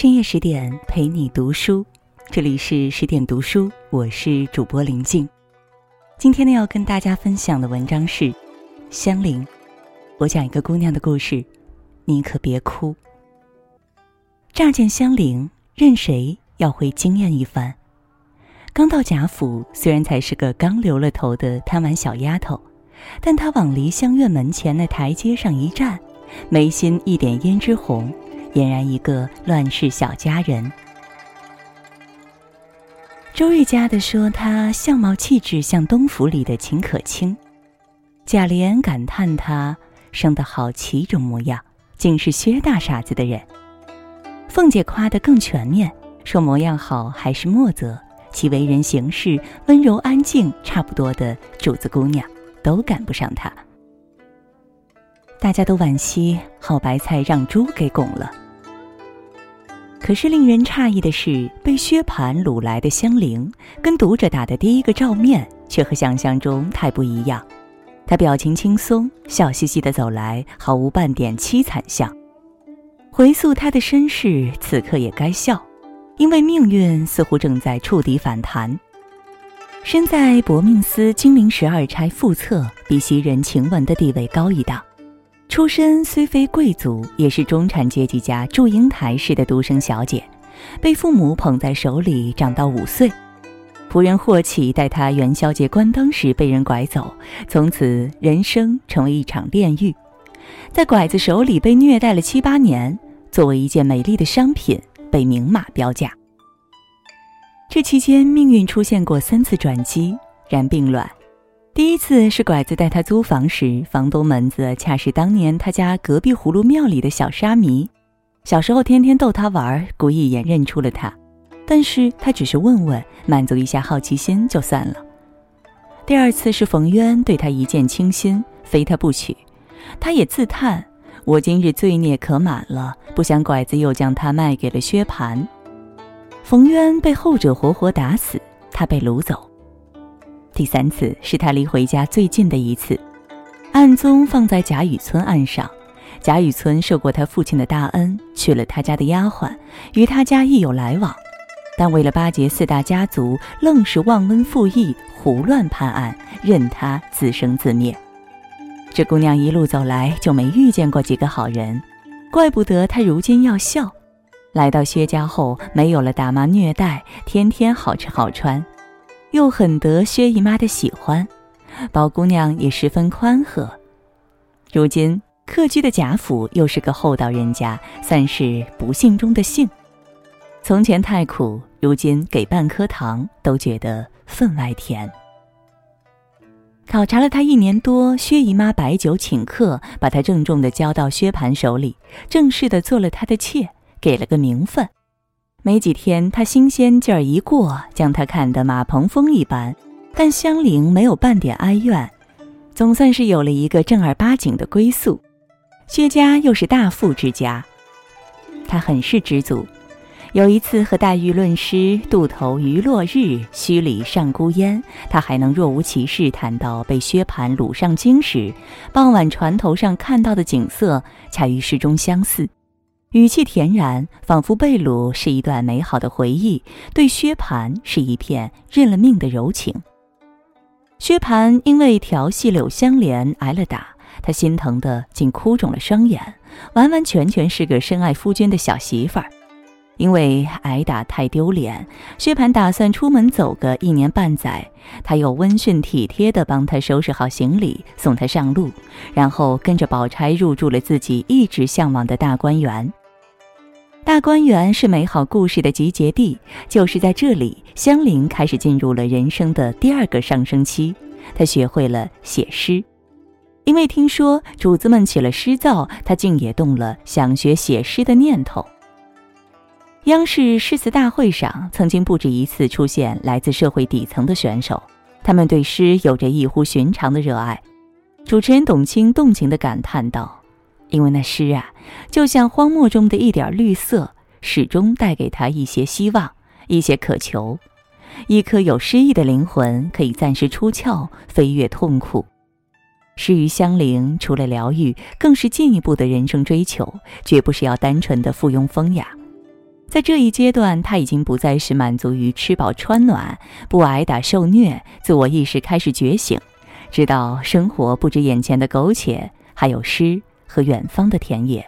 深夜十点陪你读书，这里是十点读书，我是主播林静。今天呢，要跟大家分享的文章是《香菱》，我讲一个姑娘的故事，你可别哭。乍见香菱，任谁要会惊艳一番。刚到贾府，虽然才是个刚留了头的贪玩小丫头，但她往梨香院门前那台阶上一站，眉心一点胭脂红。俨然一个乱世小佳人。周瑞家的说她相貌气质像东府里的秦可卿，贾琏感叹她生得好奇种模样，竟是薛大傻子的人。凤姐夸得更全面，说模样好还是莫泽，其为人行事温柔安静，差不多的主子姑娘都赶不上她。大家都惋惜好白菜让猪给拱了。可是令人诧异的是，被薛蟠掳来的香菱，跟读者打的第一个照面却和想象中太不一样。她表情轻松，笑嘻嘻的走来，毫无半点凄惨相。回溯她的身世，此刻也该笑，因为命运似乎正在触底反弹。身在薄命司金陵十二钗副册，比袭人晴雯的地位高一档。出身虽非贵族，也是中产阶级家祝英台式的独生小姐，被父母捧在手里长到五岁。仆人霍启待她元宵节关灯时被人拐走，从此人生成为一场炼狱，在拐子手里被虐待了七八年，作为一件美丽的商品被明码标价。这期间命运出现过三次转机，然并卵。第一次是拐子带他租房时，房东门子恰是当年他家隔壁葫芦庙里的小沙弥。小时候天天逗他玩，故意眼认出了他，但是他只是问问，满足一下好奇心就算了。第二次是冯渊对他一见倾心，非他不娶，他也自叹：我今日罪孽可满了，不想拐子又将他卖给了薛蟠。冯渊被后者活活打死，他被掳走。第三次是他离回家最近的一次，案宗放在贾雨村案上。贾雨村受过他父亲的大恩，娶了他家的丫鬟，与他家亦有来往。但为了巴结四大家族，愣是忘恩负义，胡乱判案，任他自生自灭。这姑娘一路走来就没遇见过几个好人，怪不得她如今要笑。来到薛家后，没有了打骂虐待，天天好吃好穿。又很得薛姨妈的喜欢，宝姑娘也十分宽和。如今客居的贾府又是个厚道人家，算是不幸中的幸。从前太苦，如今给半颗糖都觉得分外甜。考察了他一年多，薛姨妈摆酒请客，把他郑重地交到薛蟠手里，正式的做了他的妾，给了个名分。没几天，他新鲜劲儿一过，将他看得马棚风一般。但香菱没有半点哀怨，总算是有了一个正儿八经的归宿。薛家又是大富之家，他很是知足。有一次和黛玉论诗，渡头余落日，墟里上孤烟，他还能若无其事谈到被薛蟠掳上京时，傍晚船头上看到的景色，恰与诗中相似。语气恬然，仿佛被掳是一段美好的回忆，对薛蟠是一片认了命的柔情。薛蟠因为调戏柳香莲挨了打，他心疼的竟哭肿了双眼，完完全全是个深爱夫君的小媳妇儿。因为挨打太丢脸，薛蟠打算出门走个一年半载，他又温顺体贴地帮他收拾好行李，送他上路，然后跟着宝钗入住了自己一直向往的大观园。大观园是美好故事的集结地，就是在这里，香菱开始进入了人生的第二个上升期。她学会了写诗，因为听说主子们起了诗造，她竟也动了想学写诗的念头。央视诗词大会上，曾经不止一次出现来自社会底层的选手，他们对诗有着异乎寻常的热爱。主持人董卿动情地感叹道。因为那诗啊，就像荒漠中的一点绿色，始终带给他一些希望，一些渴求。一颗有诗意的灵魂，可以暂时出窍，飞越痛苦。诗与香菱，除了疗愈，更是进一步的人生追求，绝不是要单纯的附庸风雅。在这一阶段，他已经不再是满足于吃饱穿暖、不挨打受虐，自我意识开始觉醒，知道生活不止眼前的苟且，还有诗和远方的田野。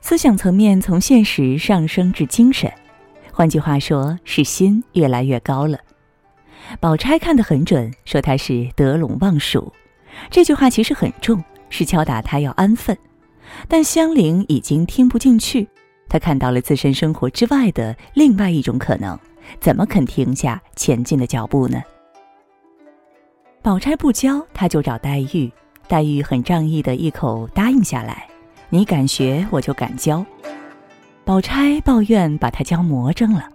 思想层面从现实上升至精神，换句话说，是心越来越高了。宝钗看得很准，说他是得陇望蜀。这句话其实很重，是敲打他要安分。但香菱已经听不进去，她看到了自身生活之外的另外一种可能，怎么肯停下前进的脚步呢？宝钗不教，他就找黛玉。黛玉很仗义的一口答应下来：“你敢学，我就敢教。”宝钗抱怨把他教魔怔了。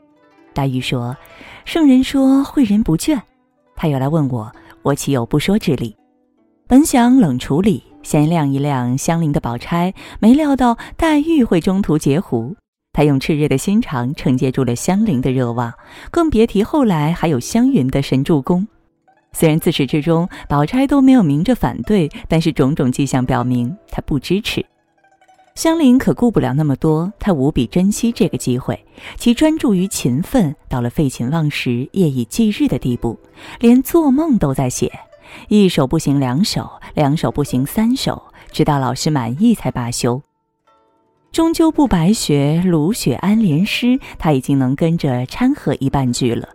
黛玉说：“圣人说诲人不倦。”他又来问我，我岂有不说之理？本想冷处理，先晾一晾香菱的宝钗，没料到黛玉会中途截胡。他用炽热的心肠承接住了香菱的热望，更别提后来还有湘云的神助攻。虽然自始至终宝钗都没有明着反对，但是种种迹象表明她不支持。香菱可顾不了那么多，她无比珍惜这个机会，其专注于勤奋到了废寝忘食、夜以继日的地步，连做梦都在写。一首不行两首，两首不行三首，直到老师满意才罢休。终究不白学卢雪安联诗，他已经能跟着掺和一半句了。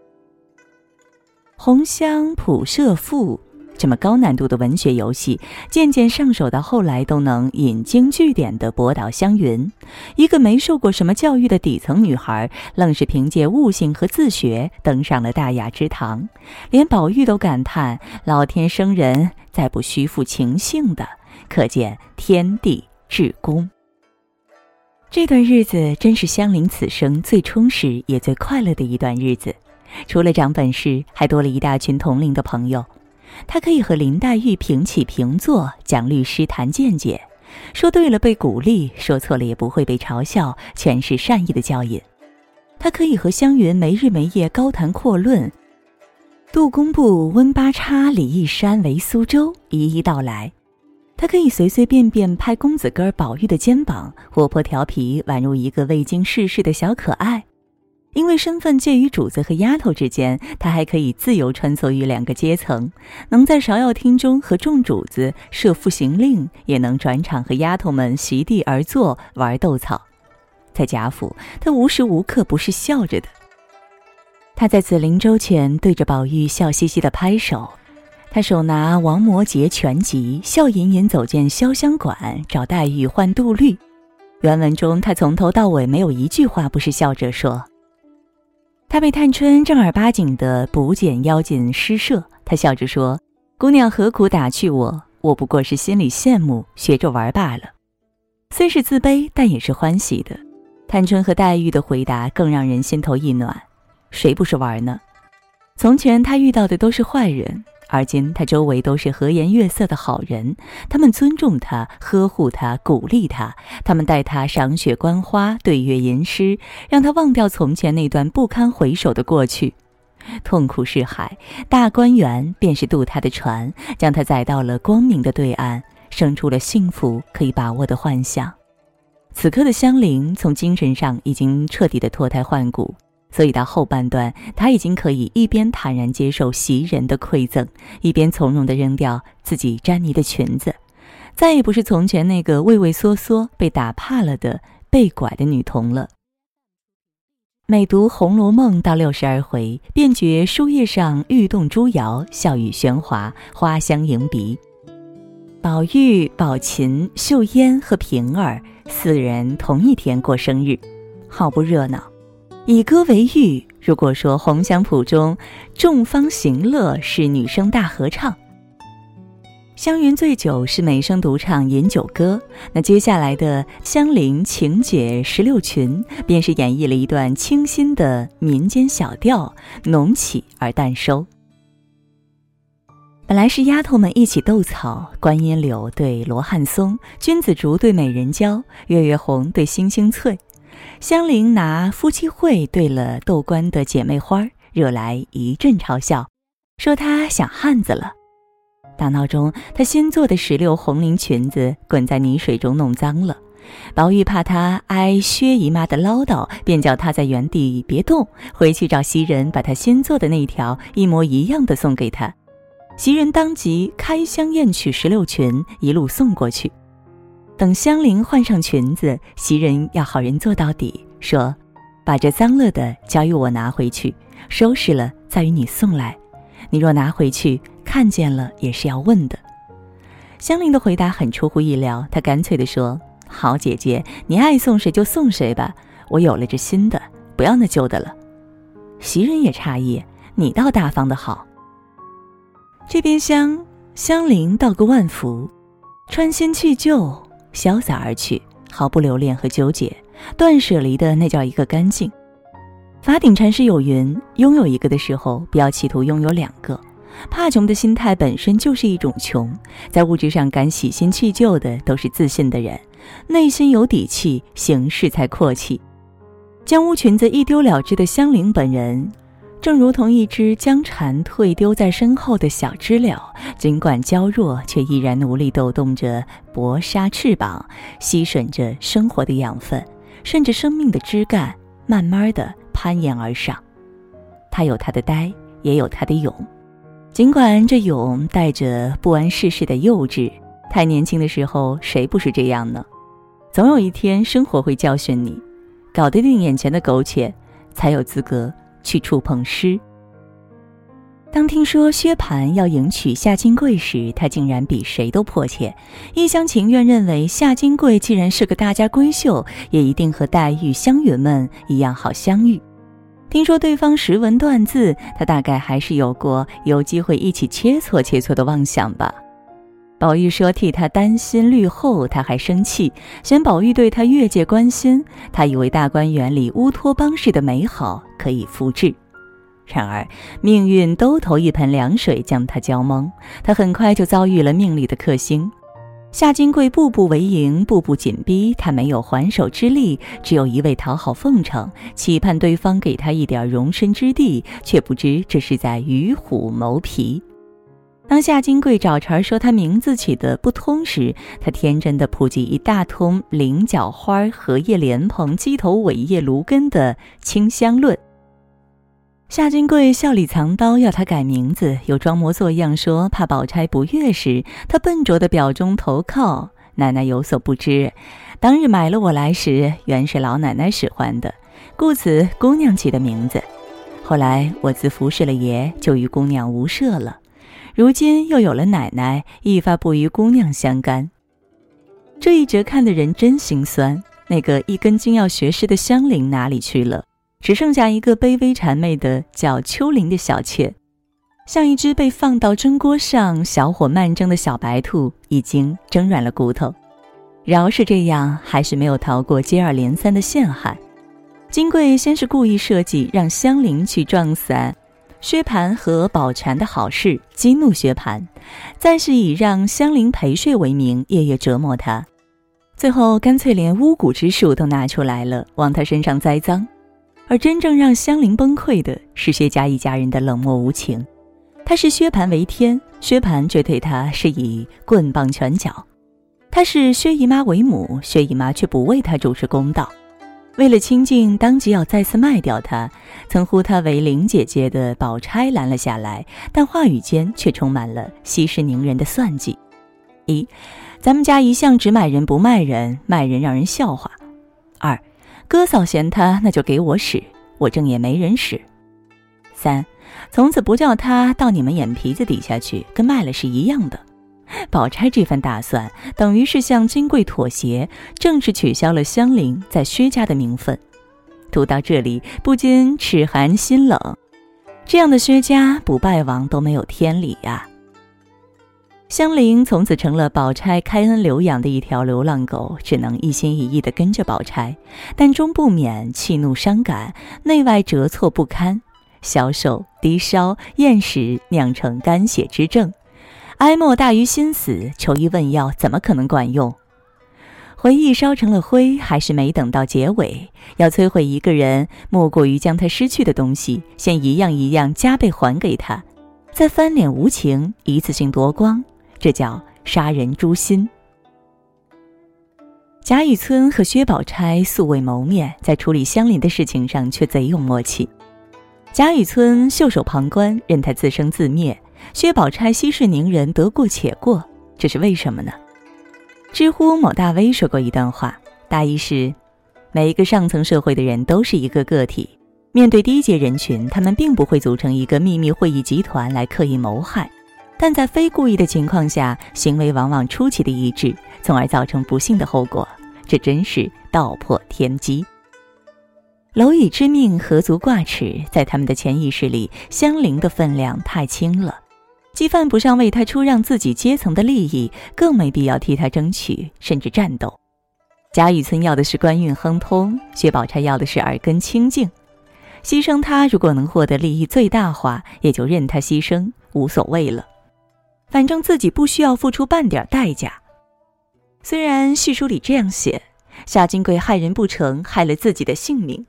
红香普射赋这么高难度的文学游戏，渐渐上手到后来都能引经据典的博导湘云，一个没受过什么教育的底层女孩，愣是凭借悟性和自学登上了大雅之堂，连宝玉都感叹：老天生人，再不虚负情性的，可见天地至公。这段日子真是香菱此生最充实也最快乐的一段日子。除了长本事，还多了一大群同龄的朋友。他可以和林黛玉平起平坐，讲律师，谈见解。说对了被鼓励，说错了也不会被嘲笑，全是善意的教引。他可以和湘云没日没夜高谈阔论，杜工部、温八叉、李义山为苏州一一道来。他可以随随便便拍公子哥宝玉的肩膀，活泼调皮，宛如一个未经世事的小可爱。因为身份介于主子和丫头之间，他还可以自由穿梭于两个阶层，能在芍药厅中和众主子设副行令，也能转场和丫头们席地而坐玩斗草。在贾府，他无时无刻不是笑着的。他在紫菱洲前对着宝玉笑嘻嘻的拍手，他手拿王摩诘全集，笑吟吟走进潇湘馆找黛玉换杜律。原文中，他从头到尾没有一句话不是笑着说。他被探春正儿八经的补剪妖精施舍，他笑着说：“姑娘何苦打趣我？我不过是心里羡慕，学着玩罢了。虽是自卑，但也是欢喜的。”探春和黛玉的回答更让人心头一暖。谁不是玩呢？从前他遇到的都是坏人。而今他周围都是和颜悦色的好人，他们尊重他，呵护他，鼓励他，他们带他赏雪观花，对月吟诗，让他忘掉从前那段不堪回首的过去。痛苦是海，大观园便是渡他的船，将他载到了光明的对岸，生出了幸福可以把握的幻想。此刻的香菱，从精神上已经彻底的脱胎换骨。所以到后半段，他已经可以一边坦然接受袭人的馈赠，一边从容地扔掉自己沾泥的裙子，再也不是从前那个畏畏缩缩、被打怕了的被拐的女童了。每读《红楼梦》到六十二回，便觉书页上玉动珠摇，笑语喧哗，花香迎鼻。宝玉、宝琴、秀烟和平儿四人同一天过生日，好不热闹。以歌为喻，如果说《红香谱》中众芳行乐是女声大合唱，湘云醉酒是美声独唱饮酒歌，那接下来的香菱情解十六群便是演绎了一段清新的民间小调，浓起而淡收。本来是丫头们一起斗草，观音柳对罗汉松，君子竹对美人蕉，月月红对星星翠。香菱拿夫妻会对了豆官的姐妹花，惹来一阵嘲笑，说她想汉子了。大闹中，她新做的石榴红绫裙子滚在泥水中弄脏了，宝玉怕她挨薛姨妈的唠叨，便叫她在原地别动，回去找袭人把她新做的那条一模一样的送给她。袭人当即开箱验取石榴裙，一路送过去。等香菱换上裙子，袭人要好人做到底，说：“把这脏了的交与我拿回去，收拾了再与你送来。你若拿回去看见了，也是要问的。”香菱的回答很出乎意料，她干脆地说。好姐姐，你爱送谁就送谁吧，我有了这新的，不要那旧的了。袭人也诧异，你倒大方的好。这边厢香菱道个万福，穿新去旧，潇洒而去，毫不留恋和纠结，断舍离的那叫一个干净。法顶禅师有云：拥有一个的时候，不要企图拥有两个。怕穷的心态本身就是一种穷，在物质上敢洗新弃旧的，都是自信的人，内心有底气，行事才阔气。将乌裙子一丢了之的香菱本人，正如同一只将蝉蜕丢在身后的小知了，尽管娇弱，却依然努力抖动着薄纱翅膀，吸吮着生活的养分，顺着生命的枝干，慢慢的攀岩而上。他有他的呆，也有他的勇。尽管这勇带着不谙世事的幼稚，太年轻的时候谁不是这样呢？总有一天，生活会教训你，搞得定眼前的苟且，才有资格去触碰诗。当听说薛蟠要迎娶夏金桂时，他竟然比谁都迫切，一厢情愿认为夏金桂既然是个大家闺秀，也一定和黛玉、湘云们一样好相遇。听说对方识文断字，他大概还是有过有机会一起切磋切磋的妄想吧。宝玉说替他担心虑后，他还生气，嫌宝玉对他越界关心。他以为大观园里乌托邦式的美好可以复制，然而命运都投一盆凉水将他浇懵，他很快就遭遇了命里的克星。夏金桂步步为营，步步紧逼，他没有还手之力，只有一味讨好奉承，期盼对方给他一点容身之地，却不知这是在与虎谋皮。当夏金桂找茬说他名字起的不通时，他天真的普及一大通菱角花、荷叶莲蓬、鸡头尾叶芦根的清香论。夏金桂笑里藏刀，要他改名字，又装模作样说怕宝钗不悦时，他笨拙的表中投靠。奶奶有所不知，当日买了我来时，原是老奶奶使唤的，故此姑娘起的名字。后来我自服侍了爷，就与姑娘无涉了。如今又有了奶奶，一发不与姑娘相干。这一折看的人真心酸。那个一根筋要学诗的香菱哪里去了？只剩下一个卑微谄媚的叫秋玲的小妾，像一只被放到蒸锅上小火慢蒸的小白兔，已经蒸软了骨头。饶是这样，还是没有逃过接二连三的陷害。金贵先是故意设计让香菱去撞散薛蟠和宝钗的好事，激怒薛蟠；再是以让香菱陪睡为名，夜夜折磨他；最后干脆连巫蛊之术都拿出来了，往他身上栽赃。而真正让香菱崩溃的是薛家一家人的冷漠无情。他是薛蟠为天，薛蟠却对他是以棍棒拳脚；他是薛姨妈为母，薛姨妈却不为他主持公道。为了清静，当即要再次卖掉他。曾呼她为林姐姐的宝钗拦了下来，但话语间却充满了息事宁人的算计。一，咱们家一向只买人不卖人，卖人让人笑话。二。哥嫂嫌他，那就给我使，我正也没人使。三，从此不叫他到你们眼皮子底下去，跟卖了是一样的。宝钗这番打算，等于是向金贵妥协，正式取消了香菱在薛家的名分。读到这里，不禁齿寒心冷。这样的薛家，不败亡都没有天理呀。香菱从此成了宝钗开恩留养的一条流浪狗，只能一心一意地跟着宝钗，但终不免气怒伤感，内外折挫不堪，消瘦低烧厌食，酿成肝血之症，哀莫大于心死，求医问药怎么可能管用？回忆烧成了灰，还是没等到结尾。要摧毁一个人，莫过于将他失去的东西先一样一样加倍还给他，再翻脸无情，一次性夺光。这叫杀人诛心。贾雨村和薛宝钗素未谋面，在处理香菱的事情上却贼有默契。贾雨村袖手旁观，任他自生自灭；薛宝钗息事宁人，得过且过。这是为什么呢？知乎某大 V 说过一段话，大意是：每一个上层社会的人都是一个个体，面对低阶人群，他们并不会组成一个秘密会议集团来刻意谋害，但在非故意的情况下，行为往往出奇的一致，从而造成不幸的后果。这真是道破天机。蝼蚁之命，何足挂齿？在他们的潜意识里，香菱的分量太轻了，既犯不上为他出让自己阶层的利益，更没必要替他争取，甚至战斗。贾雨村要的是官运亨通，薛宝钗要的是耳根清净。牺牲他，如果能获得利益最大化，也就任他牺牲，无所谓了。反正自己不需要付出半点代价。虽然戏书里这样写，夏金贵害人不成，害了自己的性命；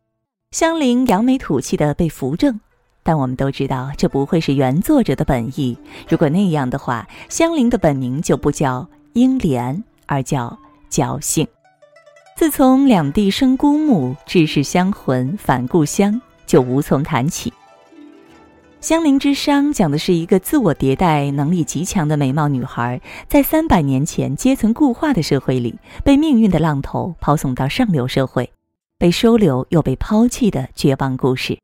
香菱扬眉吐气的被扶正，但我们都知道这不会是原作者的本意。如果那样的话，香菱的本名就不叫英莲，而叫侥幸。自从两地生孤木，志士相魂返故乡，就无从谈起。香菱之殇讲的是一个自我迭代能力极强的美貌女孩，在三百年前阶层固化的社会里，被命运的浪头抛送到上流社会，被收留又被抛弃的绝望故事。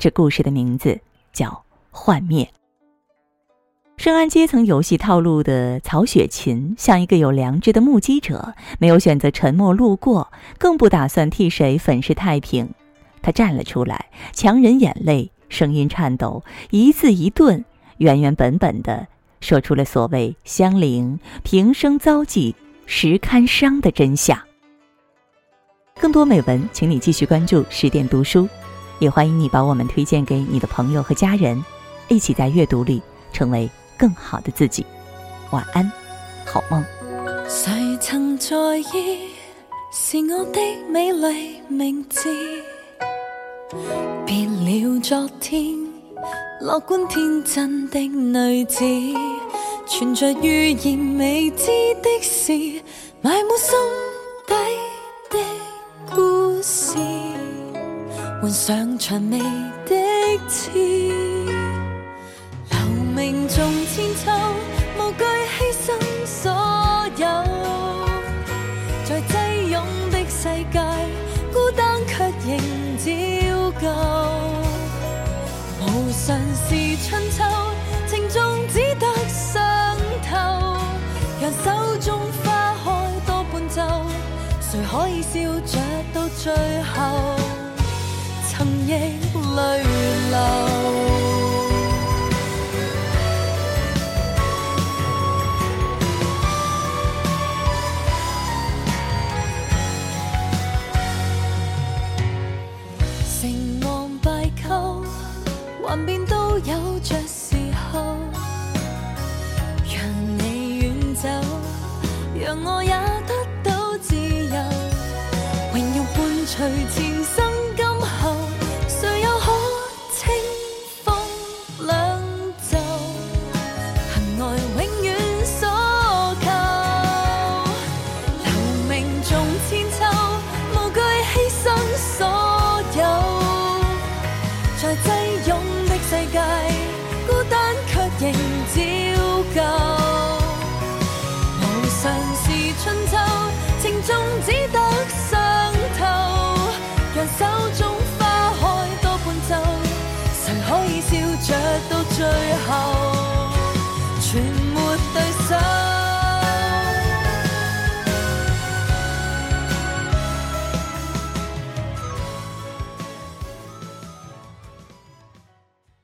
这故事的名字叫《幻灭》。深谙阶层游戏套路的曹雪芹，像一个有良知的目击者，没有选择沉默路过，更不打算替谁粉饰太平。他站了出来，强忍眼泪。声音颤抖，一字一顿，原原本本的说出了所谓香菱平生遭际实堪伤的真相。更多美文，请你继续关注十点读书，也欢迎你把我们推荐给你的朋友和家人，一起在阅读里成为更好的自己。晚安，好梦。谁曾在意是我的美丽名字？别了昨天，乐观天真的女子，存着预言未知的事，埋没心底的故事，换上蔷薇的刺，留名纵千秋，无惧牺牲所有，在挤拥的世界，孤单却仍。照旧，无常是春秋，情重只得伤透。让手中花开多半奏，谁可以笑着到最后，亦泪流。